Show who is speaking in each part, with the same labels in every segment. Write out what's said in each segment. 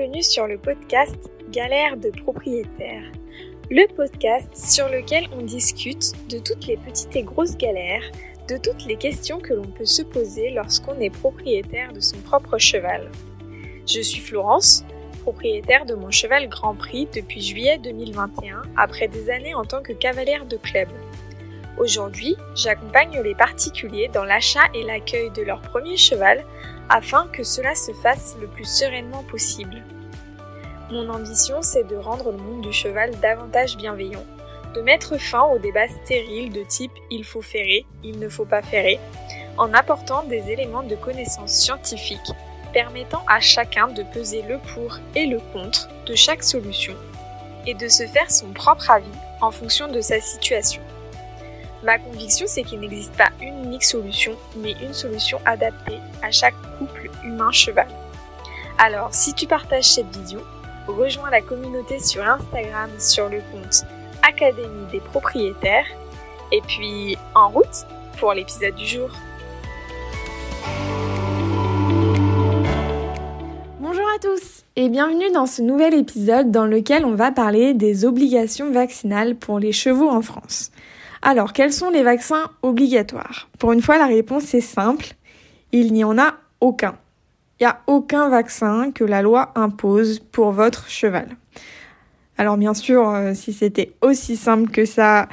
Speaker 1: bienvenue sur le podcast Galère de propriétaire, le podcast sur lequel on discute de toutes les petites et grosses galères, de toutes les questions que l'on peut se poser lorsqu'on est propriétaire de son propre cheval. Je suis Florence, propriétaire de mon cheval Grand Prix depuis juillet 2021, après des années en tant que cavalière de club. Aujourd'hui, j'accompagne les particuliers dans l'achat et l'accueil de leur premier cheval afin que cela se fasse le plus sereinement possible. Mon ambition, c'est de rendre le monde du cheval davantage bienveillant, de mettre fin aux débats stériles de type il faut ferrer, il ne faut pas ferrer, en apportant des éléments de connaissance scientifique permettant à chacun de peser le pour et le contre de chaque solution et de se faire son propre avis en fonction de sa situation. Ma conviction, c'est qu'il n'existe pas une unique solution, mais une solution adaptée à chaque couple humain-cheval. Alors, si tu partages cette vidéo, rejoins la communauté sur Instagram sur le compte Académie des propriétaires. Et puis, en route pour l'épisode du jour. Bonjour à tous et bienvenue dans ce nouvel épisode dans lequel on va parler des obligations vaccinales pour les chevaux en France. Alors, quels sont les vaccins obligatoires? Pour une fois, la réponse est simple. Il n'y en a aucun. Il n'y a aucun vaccin que la loi impose pour votre cheval. Alors bien sûr, euh, si c'était aussi simple que ça,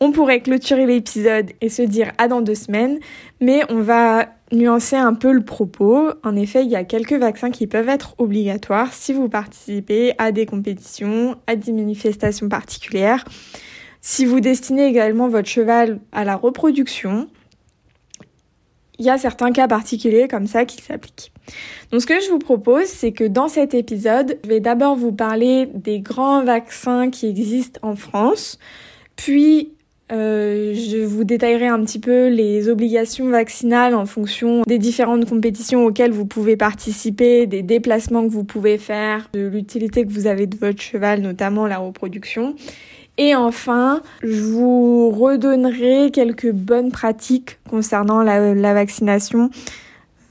Speaker 1: on pourrait clôturer l'épisode et se dire à dans deux semaines, mais on va nuancer un peu le propos. En effet, il y a quelques vaccins qui peuvent être obligatoires si vous participez à des compétitions, à des manifestations particulières. Si vous destinez également votre cheval à la reproduction, il y a certains cas particuliers comme ça qui s'appliquent. Donc ce que je vous propose, c'est que dans cet épisode, je vais d'abord vous parler des grands vaccins qui existent en France, puis euh, je vous détaillerai un petit peu les obligations vaccinales en fonction des différentes compétitions auxquelles vous pouvez participer, des déplacements que vous pouvez faire, de l'utilité que vous avez de votre cheval, notamment la reproduction. Et enfin, je vous redonnerai quelques bonnes pratiques concernant la, vaccination.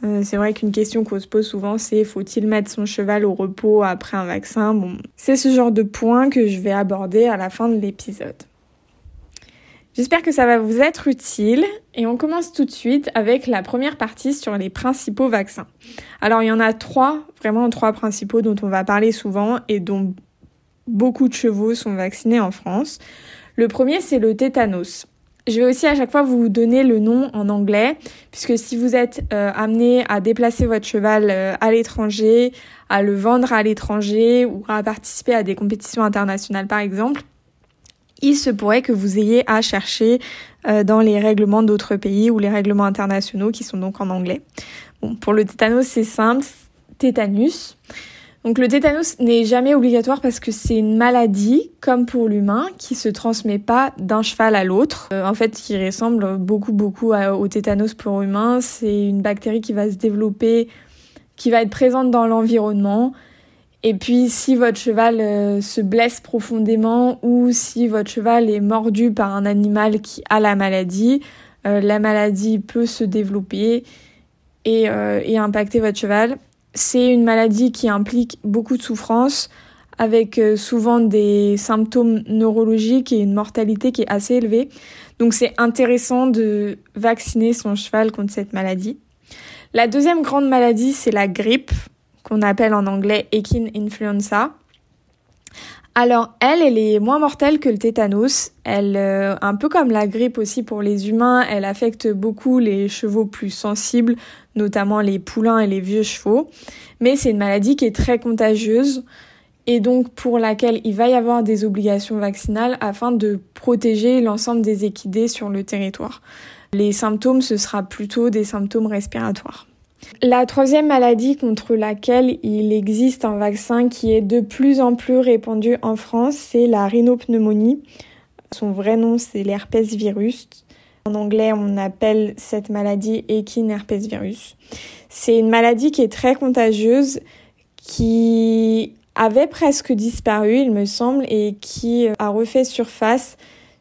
Speaker 1: Euh, c'est vrai qu'une question qu'on se pose souvent, c'est faut-il mettre son cheval au repos après un vaccin? Bon, c'est ce genre de point que je vais aborder à la fin de l'épisode. J'espère que ça va vous être utile et on commence tout de suite avec la première partie sur les principaux vaccins. Alors il y en a trois, vraiment trois principaux dont on va parler souvent et dont beaucoup de chevaux sont vaccinés en France. Le premier, c'est le tétanos. Je vais aussi à chaque fois vous donner le nom en anglais, puisque si vous êtes euh, amené à déplacer votre cheval euh, à l'étranger, à le vendre à l'étranger ou à participer à des compétitions internationales par exemple, il se pourrait que vous ayez à chercher euh, dans les règlements d'autres pays ou les règlements internationaux qui sont donc en anglais. Pour le tétanos, c'est simple, tétanus. Donc le tétanos n'est jamais obligatoire parce que c'est une maladie, comme pour l'humain, qui se transmet pas d'un cheval à l'autre. Euh, en fait, qui ressemble beaucoup beaucoup au tétanos pour humain. C'est une bactérie qui va se développer, qui va être présente dans l'environnement. Et puis si votre cheval euh, se blesse profondément ou si votre cheval est mordu par un animal qui a la maladie, euh, la maladie peut se développer et, et impacter votre cheval. C'est une maladie qui implique beaucoup de souffrance, avec euh, souvent des symptômes neurologiques et une mortalité qui est assez élevée. Donc c'est intéressant de vacciner son cheval contre cette maladie. La deuxième grande maladie, c'est la grippe, qu'on appelle en anglais equine influenza. Alors elle, elle est moins mortelle que le tétanos. Elle, euh, un peu comme la grippe aussi pour les humains, elle affecte beaucoup les chevaux plus sensibles, notamment les poulains et les vieux chevaux. Mais c'est une maladie qui est très contagieuse et donc pour laquelle il va y avoir des obligations vaccinales afin de protéger l'ensemble des équidés sur le territoire. Les symptômes, ce sera plutôt des symptômes respiratoires. La troisième maladie contre laquelle il existe un vaccin qui est de plus en plus répandu en France, c'est la rhinopneumonie. Son vrai nom, c'est l'herpès virus. En anglais, on appelle cette maladie équine herpès virus. C'est une maladie qui est très contagieuse, qui avait presque disparu, il me semble, et qui a refait surface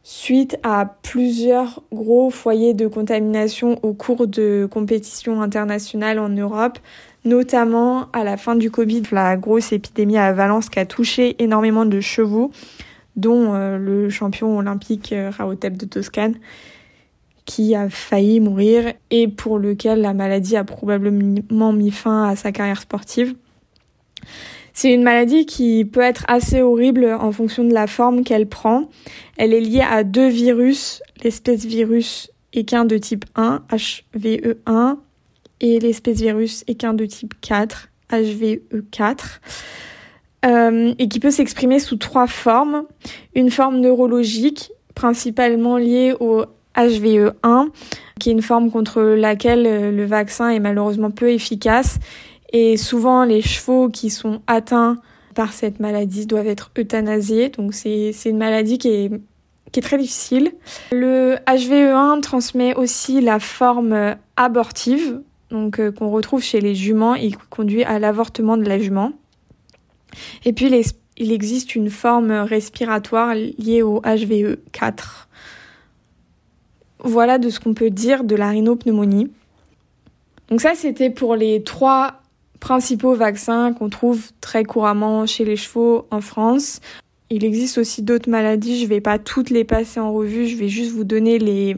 Speaker 1: suite à plusieurs gros foyers de contamination au cours de compétitions internationales en Europe, notamment à la fin du Covid, la grosse épidémie à Valence qui a touché énormément de chevaux, dont euh, le champion olympique euh, Raotep de Toscane, qui a failli mourir et pour lequel la maladie a probablement mis fin à sa carrière sportive. C'est une maladie qui peut être assez horrible en fonction de la forme qu'elle prend. Elle est liée à deux virus, l'espèce virus équin de type 1, HVE1, et l'espèce virus équin de type 4, HVE4, euh, et qui peut s'exprimer sous trois formes. Une forme neurologique, principalement liée au HVE1, qui est une forme contre laquelle euh, le vaccin est malheureusement peu efficace. Et souvent, les chevaux qui sont atteints par cette maladie doivent être euthanasiés. Donc c'est une maladie qui est, qui est très difficile. Le HVE1 transmet aussi la forme abortive, donc euh, qu'on retrouve chez les juments et qui conduit à l'avortement de la jument. Et puis il existe une forme respiratoire liée au HVE4. Voilà de ce qu'on peut dire de la rhinopneumonie. Donc ça, c'était pour les trois principaux vaccins qu'on trouve très couramment chez les chevaux en France. Il existe aussi d'autres maladies, je ne vais pas toutes les passer en revue, je vais juste vous donner les,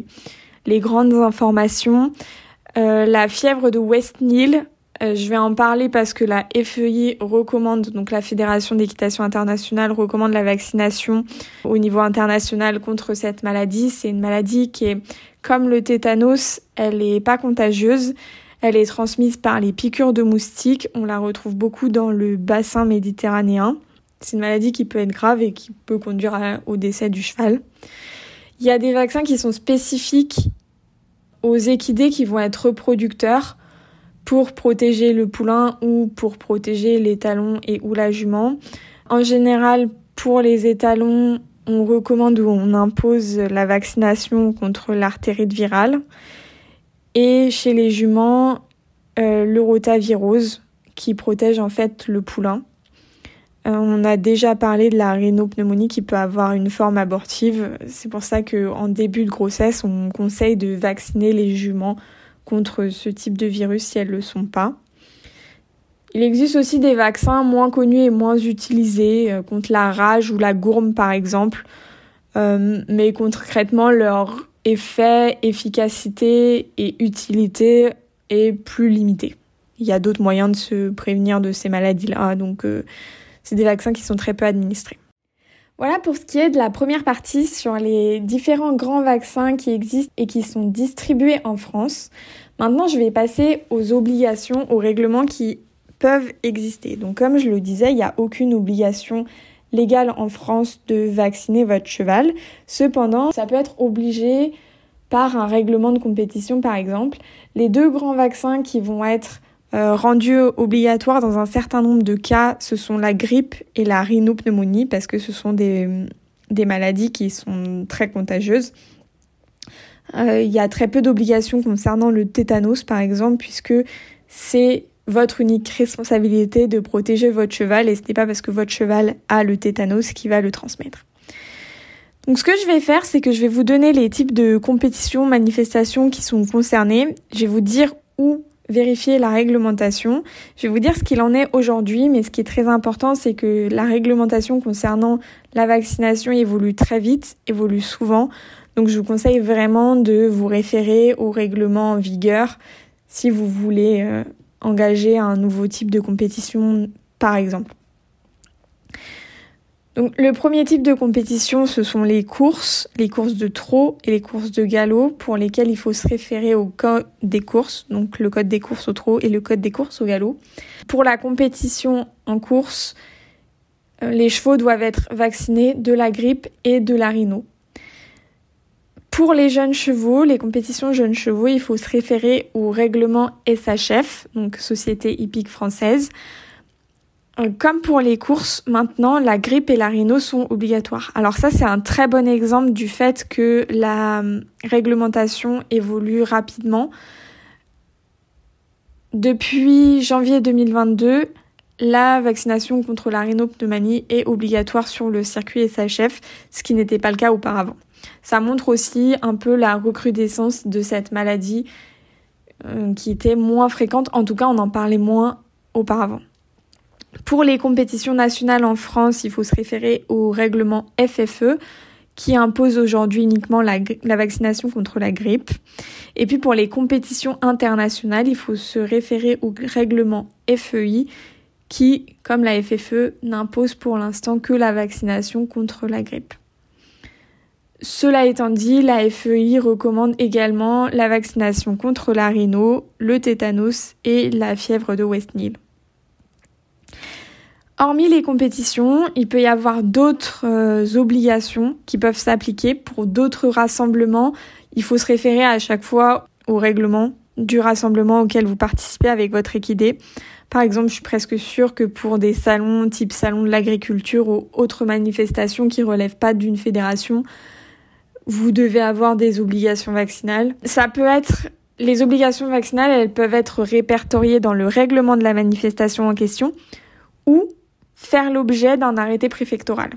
Speaker 1: les grandes informations. Euh, la fièvre de West Nile, euh, je vais en parler parce que la FEI recommande, donc la Fédération d'équitation internationale recommande la vaccination au niveau international contre cette maladie. C'est une maladie qui est comme le tétanos, elle n'est pas contagieuse. Elle est transmise par les piqûres de moustiques. On la retrouve beaucoup dans le bassin méditerranéen. C'est une maladie qui peut être grave et qui peut conduire au décès du cheval. Il y a des vaccins qui sont spécifiques aux équidés qui vont être reproducteurs pour protéger le poulain ou pour protéger les talons et ou la jument. En général, pour les étalons, on recommande ou on impose la vaccination contre l'artérite virale. Et chez les juments, euh, le rotavirose qui protège en fait le poulain. Euh, on a déjà parlé de la rhinopneumonie qui peut avoir une forme abortive. C'est pour ça qu'en début de grossesse, on conseille de vacciner les juments contre ce type de virus si elles ne le sont pas. Il existe aussi des vaccins moins connus et moins utilisés euh, contre la rage ou la gourme par exemple, mais concrètement leur effet, efficacité et utilité est plus limitée. Il y a d'autres moyens de se prévenir de ces maladies-là, donc euh, c'est des vaccins qui sont très peu administrés. Voilà pour ce qui est de la première partie sur les différents grands vaccins qui existent et qui sont distribués en France. Maintenant, je vais passer aux obligations, aux règlements qui peuvent exister. Donc comme je le disais, il n'y a aucune obligation légale en France de vacciner votre cheval. Cependant, ça peut être obligé par un règlement de compétition par exemple. Les deux grands vaccins qui vont être euh, rendus obligatoires dans un certain nombre de cas, ce sont la grippe et la rhinopneumonie parce que ce sont des, des maladies qui sont très contagieuses. Euh, il y a très peu d'obligations concernant le tétanos par exemple puisque c'est votre unique responsabilité de protéger votre cheval et ce n'est pas parce que votre cheval a le tétanos qui va le transmettre. Donc ce que je vais faire, c'est que je vais vous donner les types de compétitions, manifestations qui sont concernées. Je vais vous dire où vérifier la réglementation. Je vais vous dire ce qu'il en est aujourd'hui, mais ce qui est très important, c'est que la réglementation concernant la vaccination évolue très vite, évolue souvent. Donc je vous conseille vraiment de vous référer au règlement en vigueur si vous voulez euh, engager un nouveau type de compétition, par exemple. Le premier type de compétition, ce sont les courses, les courses de trot et les courses de galop, pour lesquelles il faut se référer au code des courses, donc le code des courses au trot et le code des courses au galop. Pour la compétition en course, euh, les chevaux doivent être vaccinés de la grippe et de la rhino. Pour les jeunes chevaux, les compétitions jeunes chevaux, il faut se référer au règlement SHF, donc Société hippique française. Euh, comme pour les courses, maintenant, la grippe et la rhino sont obligatoires. Alors ça, c'est un très bon exemple du fait que la euh, réglementation évolue rapidement. Depuis janvier 2022, la vaccination contre la rhinopneumonie est obligatoire sur le circuit SHF, ce qui n'était pas le cas auparavant. Ça montre aussi un peu la recrudescence de cette maladie euh, qui était moins fréquente. En tout cas, on en parlait moins auparavant. Pour les compétitions nationales en France, il faut se référer au règlement FFE qui impose aujourd'hui uniquement la, la, vaccination contre la grippe. Et puis pour les compétitions internationales, il faut se référer au règlement FEI qui, comme la FFE, n'impose pour l'instant que la vaccination contre la grippe. Cela étant dit, la FEI recommande également la vaccination contre la rhino, le tétanos et la fièvre de West Nile. Hormis les compétitions, il peut y avoir d'autres euh, obligations qui peuvent s'appliquer pour d'autres rassemblements. Il faut se référer à chaque fois au règlement du rassemblement auquel vous participez avec votre équidé. Par exemple, je suis presque sûre que pour des salons type salon de l'agriculture ou autres manifestations qui relèvent pas d'une fédération, vous devez avoir des obligations vaccinales. Ça peut être les obligations vaccinales, elles peuvent être répertoriées dans le règlement de la manifestation en question ou faire l'objet d'un arrêté préfectoral.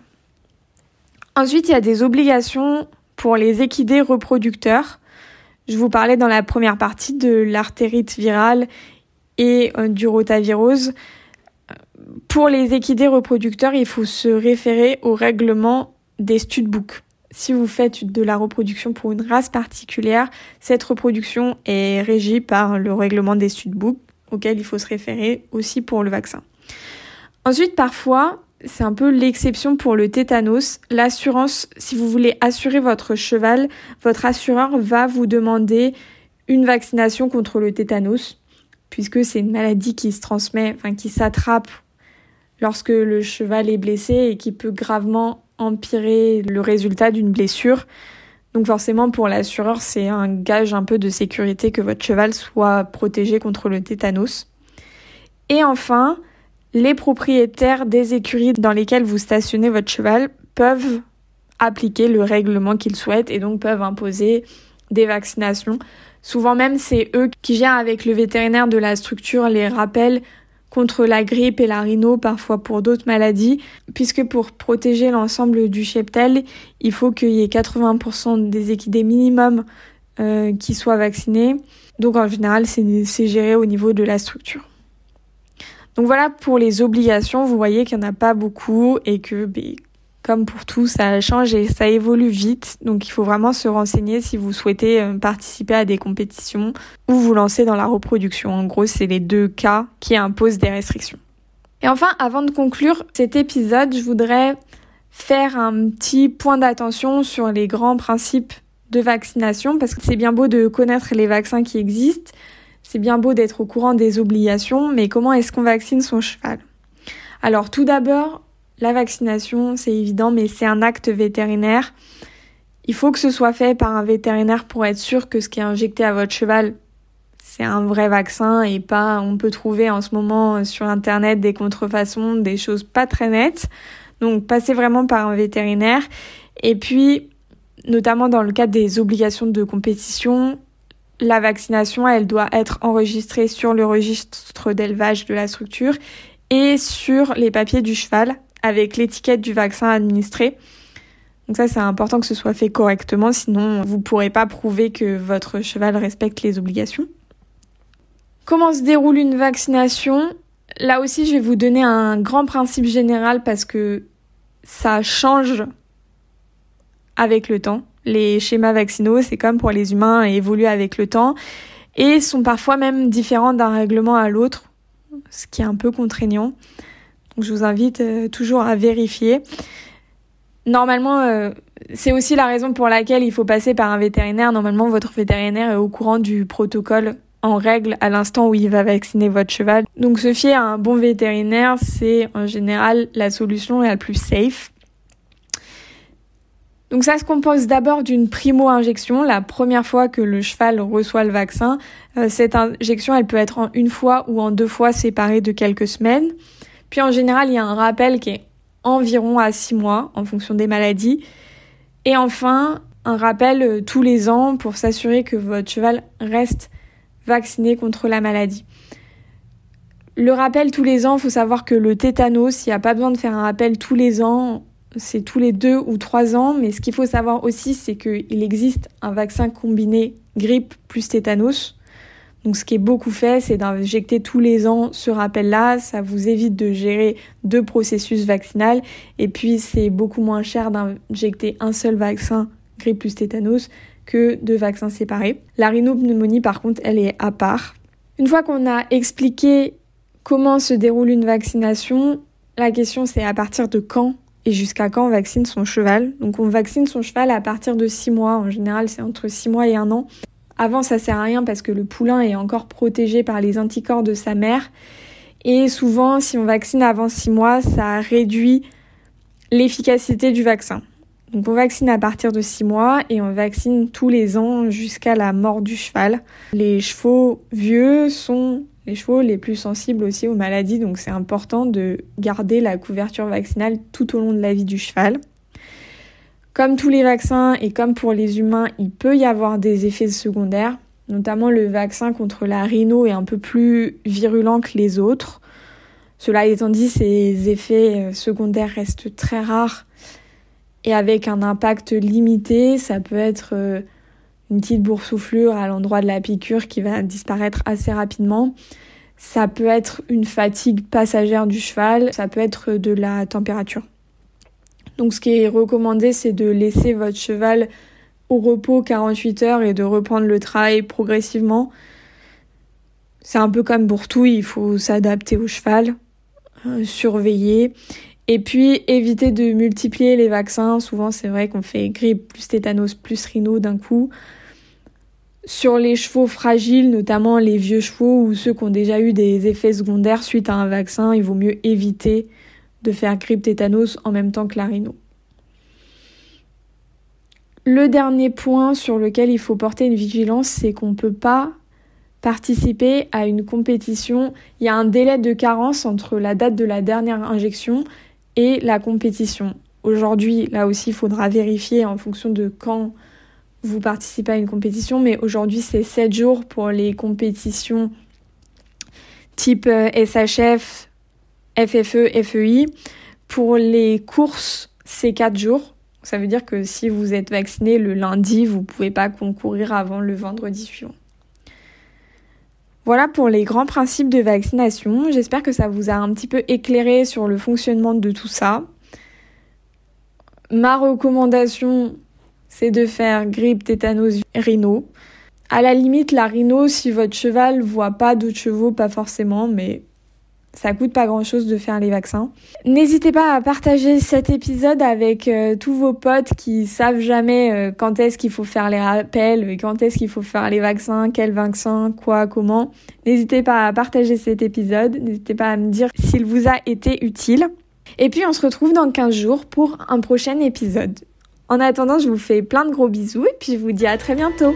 Speaker 1: Ensuite, il y a des obligations pour les équidés reproducteurs. Je vous parlais dans la première partie de l'artérite virale et euh, du rotavirose. Pour les équidés reproducteurs, il faut se référer au règlement des studbooks. Si vous faites de la reproduction pour une race particulière, cette reproduction est régie par le règlement des studbooks auquel il faut se référer aussi pour le vaccin. Ensuite, parfois, c'est un peu l'exception pour le tétanos. L'assurance, si vous voulez assurer votre cheval, votre assureur va vous demander une vaccination contre le tétanos, puisque c'est une maladie qui se transmet, enfin qui s'attrape lorsque le cheval est blessé et qui peut gravement empirer le résultat d'une blessure. Donc forcément pour l'assureur, c'est un gage un peu de sécurité que votre cheval soit protégé contre le tétanos. Et enfin, les propriétaires des écuries dans lesquelles vous stationnez votre cheval peuvent appliquer le règlement qu'ils souhaitent et donc peuvent imposer des vaccinations. Souvent même, c'est eux qui gèrent avec le vétérinaire de la structure les rappels contre la grippe et la rhino, parfois pour d'autres maladies, puisque pour protéger l'ensemble du cheptel, il faut qu'il y ait 80% des équidés minimum euh, qui soient vaccinés. Donc en général, c'est géré au niveau de la structure. Donc voilà pour les obligations, vous voyez qu'il n'y en a pas beaucoup et que ben, comme pour tout, ça change et ça évolue vite. Donc il faut vraiment se renseigner si vous souhaitez euh, participer à des compétitions ou vous lancer dans la reproduction. En gros, c'est les deux cas qui imposent des restrictions. Et enfin, avant de conclure cet épisode, je voudrais faire un petit point d'attention sur les grands principes de vaccination parce que c'est bien beau de connaître les vaccins qui existent, c'est bien beau d'être au courant des obligations, mais comment est-ce qu'on vaccine son cheval? Alors tout d'abord, la vaccination, c'est évident, mais c'est un acte vétérinaire. Il faut que ce soit fait par un vétérinaire pour être sûr que ce qui est injecté à votre cheval, c'est un vrai vaccin et pas, on peut trouver en ce moment sur internet des contrefaçons, des choses pas très nettes. Donc passez vraiment par un vétérinaire. Et puis, notamment dans le cadre des obligations de compétition, la vaccination, elle doit être enregistrée sur le registre d'élevage de la structure et sur les papiers du cheval avec l'étiquette du vaccin administré. Donc ça, c'est important que ce soit fait correctement, sinon vous ne pourrez pas prouver que votre cheval respecte les obligations. Comment se déroule une vaccination? Là aussi, je vais vous donner un grand principe général parce que ça change avec le temps. Les schémas vaccinaux, c'est comme pour les humains, évoluent avec le temps et sont parfois même différents d'un règlement à l'autre, ce qui est un peu contraignant. Je vous invite euh, toujours à vérifier. Normalement, euh, c'est aussi la raison pour laquelle il faut passer par un vétérinaire. Normalement, votre vétérinaire est au courant du protocole en règle à l'instant où il va vacciner votre cheval. Donc se fier à un bon vétérinaire, c'est en général la solution la plus safe. Donc ça se compose d'abord d'une primo-injection, la première fois que le cheval reçoit le vaccin. Euh, cette injection, elle peut être en une fois ou en deux fois séparée de quelques semaines. Puis en général, il y a un rappel qui est environ à six mois en fonction des maladies. Et enfin, un rappel euh, tous les ans pour s'assurer que votre cheval reste vacciné contre la maladie. Le rappel tous les ans, il faut savoir que le tétanos, il n'y a pas besoin de faire un rappel tous les ans c'est tous les deux ou trois ans, mais ce qu'il faut savoir aussi, c'est qu'il existe un vaccin combiné grippe plus tétanos. Donc ce qui est beaucoup fait, c'est d'injecter tous les ans ce rappel-là. Ça vous évite de gérer deux processus vaccinaux. Et puis c'est beaucoup moins cher d'injecter un seul vaccin, grippe plus tétanos, que deux vaccins séparés. La rhinopneumonie, par contre, elle est à part. Une fois qu'on a expliqué comment se déroule une vaccination, la question c'est à partir de quand et jusqu'à quand on vaccine son cheval. Donc on vaccine son cheval à partir de 6 mois. En général, c'est entre 6 mois et 1 an. Avant, ça sert à rien parce que le poulain est encore protégé par les anticorps de sa mère. Et souvent, si on vaccine avant 6 mois, ça réduit l'efficacité du vaccin. Donc on vaccine à partir de 6 mois et on vaccine tous les ans jusqu'à la mort du cheval. Les chevaux vieux sont les chevaux les plus sensibles aussi aux maladies, donc c'est important de garder la couverture vaccinale tout au long de la vie du cheval. Comme tous les vaccins et comme pour les humains, il peut y avoir des effets secondaires, notamment le vaccin contre la rhino est un peu plus virulent que les autres. Cela étant dit, ces effets euh, secondaires restent très rares et avec un impact limité. Ça peut être euh, une petite boursouflure à l'endroit de la piqûre qui va disparaître assez rapidement. Ça peut être une fatigue passagère du cheval, ça peut être de la température. Donc ce qui est recommandé, c'est de laisser votre cheval au repos 48 heures et de reprendre le travail progressivement. C'est un peu comme pour tout, il faut s'adapter au cheval, euh, surveiller. Et puis éviter de multiplier les vaccins. Souvent c'est vrai qu'on fait grippe plus tétanos plus rhino d'un coup. Sur les chevaux fragiles, notamment les vieux chevaux ou ceux qui ont déjà eu des effets secondaires suite à un vaccin, il vaut mieux éviter de faire grippe tétanos en même temps que la rhino. Le dernier point sur lequel il faut porter une vigilance, c'est qu'on ne peut pas participer à une compétition. Il y a un délai de carence entre la date de la dernière injection et la compétition. Aujourd'hui, là aussi, il faudra vérifier en fonction de quand vous participez à une compétition, mais aujourd'hui, c'est 7 jours pour les compétitions type SHF, FFE, FEI. Pour les courses, c'est 4 jours. Ça veut dire que si vous êtes vacciné le lundi, vous ne pouvez pas concourir avant le vendredi suivant. Voilà pour les grands principes de vaccination. J'espère que ça vous a un petit peu éclairé sur le fonctionnement de tout ça. Ma recommandation, c'est de faire grippe, tétanos, rhino. À la limite, la rhino, si votre cheval voit pas d'autres chevaux, pas forcément, mais ça coûte pas grand chose de faire les vaccins. N'hésitez pas à partager cet épisode avec euh, tous vos potes qui savent jamais euh, quand est-ce qu'il faut faire les rappels, quand est-ce qu'il faut faire les vaccins, quel vaccin, quoi, comment. N'hésitez pas à partager cet épisode, n'hésitez pas à me dire s'il vous a été utile. Et puis on se retrouve dans 15 jours pour un prochain épisode. En attendant, je vous fais plein de gros bisous et puis je vous dis à très bientôt.